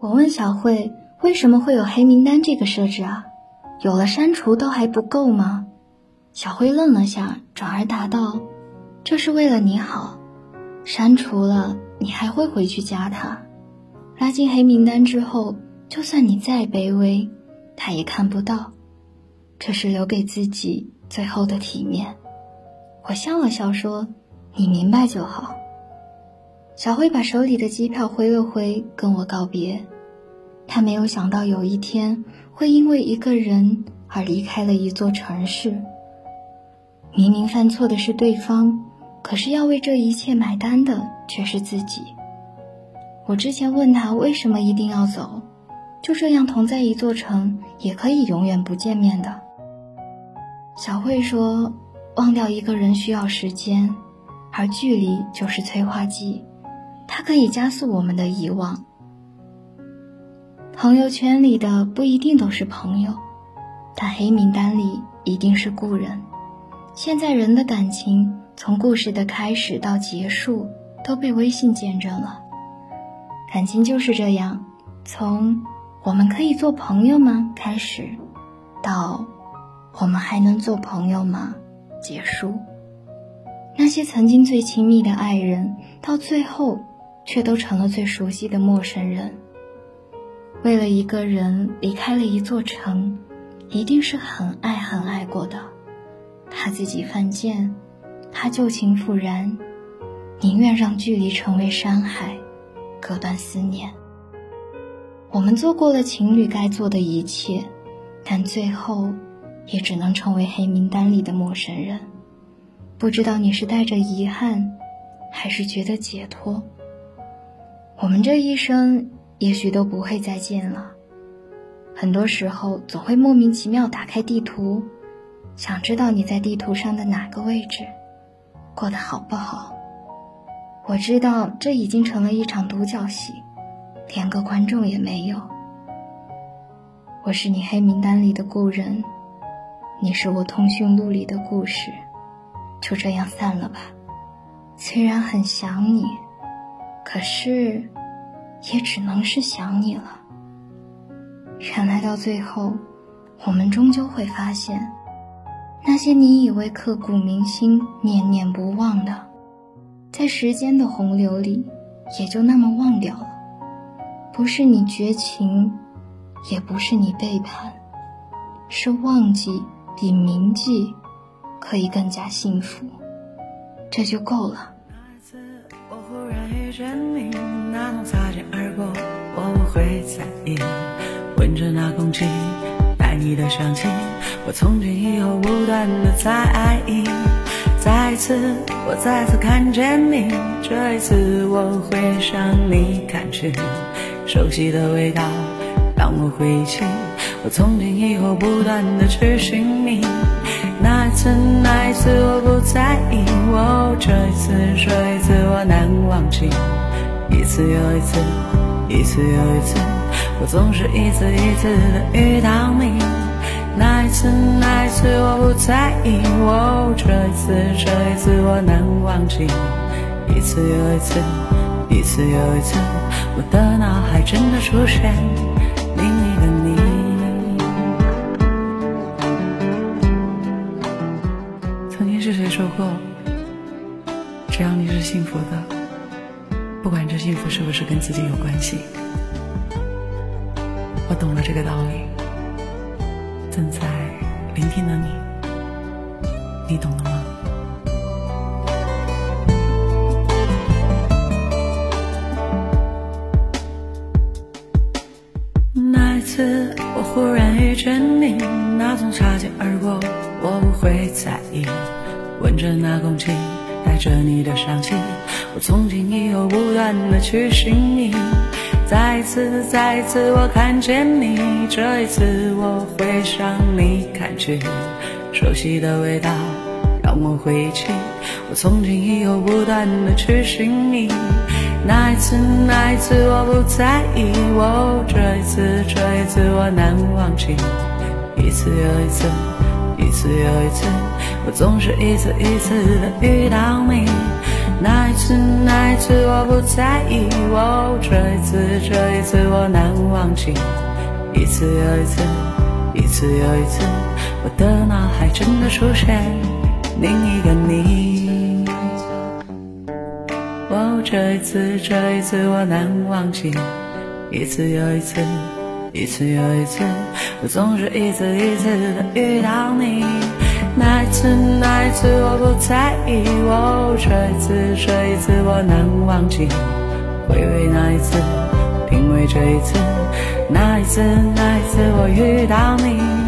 我问小慧，为什么会有黑名单这个设置啊？有了删除都还不够吗？小慧愣了下，转而答道：“这是为了你好，删除了你还会回去加他，拉进黑名单之后，就算你再卑微，他也看不到。这是留给自己最后的体面。”我笑了笑说：“你明白就好。”小慧把手里的机票挥了挥，跟我告别。她没有想到有一天会因为一个人而离开了一座城市。明明犯错的是对方，可是要为这一切买单的却是自己。我之前问他为什么一定要走，就这样同在一座城也可以永远不见面的。小慧说：“忘掉一个人需要时间，而距离就是催化剂。”它可以加速我们的遗忘。朋友圈里的不一定都是朋友，但黑名单里一定是故人。现在人的感情，从故事的开始到结束，都被微信见证了。感情就是这样，从“我们可以做朋友吗”开始，到“我们还能做朋友吗”结束。那些曾经最亲密的爱人，到最后。却都成了最熟悉的陌生人。为了一个人离开了一座城，一定是很爱很爱过的。他自己犯贱，他旧情复燃，宁愿让距离成为山海，隔断思念。我们做过了情侣该做的一切，但最后也只能成为黑名单里的陌生人。不知道你是带着遗憾，还是觉得解脱。我们这一生也许都不会再见了。很多时候总会莫名其妙打开地图，想知道你在地图上的哪个位置，过得好不好？我知道这已经成了一场独角戏，连个观众也没有。我是你黑名单里的故人，你是我通讯录里的故事，就这样散了吧。虽然很想你。可是，也只能是想你了。原来到最后，我们终究会发现，那些你以为刻骨铭心、念念不忘的，在时间的洪流里，也就那么忘掉了。不是你绝情，也不是你背叛，是忘记比铭记可以更加幸福，这就够了。遇见你，那种擦肩而过，我不会在意。闻着那空气，带你的香气，我从今以后不断的在意。再一次，我再次看见你，这一次我会向你看去。熟悉的味道让我回忆起，我从今以后不断的去寻觅。那一次，那一次我不在意，我这一次，这一次我难忘记。一次又一次，一次又一次，我总是一次一次的遇到你。那一次，那一次我不在意，我这一次，这一次我难忘记。一次又一次，一次又一次，我的脑海真的出现你。过，只要你是幸福的，不管这幸福是不是跟自己有关系，我懂了这个道理。正在聆听的你，你懂了吗？那一次我忽然遇见你，那种擦肩而过，我不会在意。闻着那空气，带着你的香气，我从今以后不断的去寻你。再一次，再一次我看见你，这一次我会向你看去。熟悉的味道让我回忆起，我从今以后不断的去寻你。那一次，那一次我不在意，我这一次，这一次我难忘记。一次又一次，一次又一次。我总是一次一次的遇到你，那一次，那一次我不在意，哦，这一次，这一次我难忘记。一次又一次，一次又一次，我的脑海真的出现另一个你。哦，这一次，这一次我难忘记。一次又一次，一次又一次，我总是一次一次的遇到你。那一次，那一次我不在意，哦，这一次，这一次我难忘记。回味那一次，品味这一次，那一次，那一次我遇到你。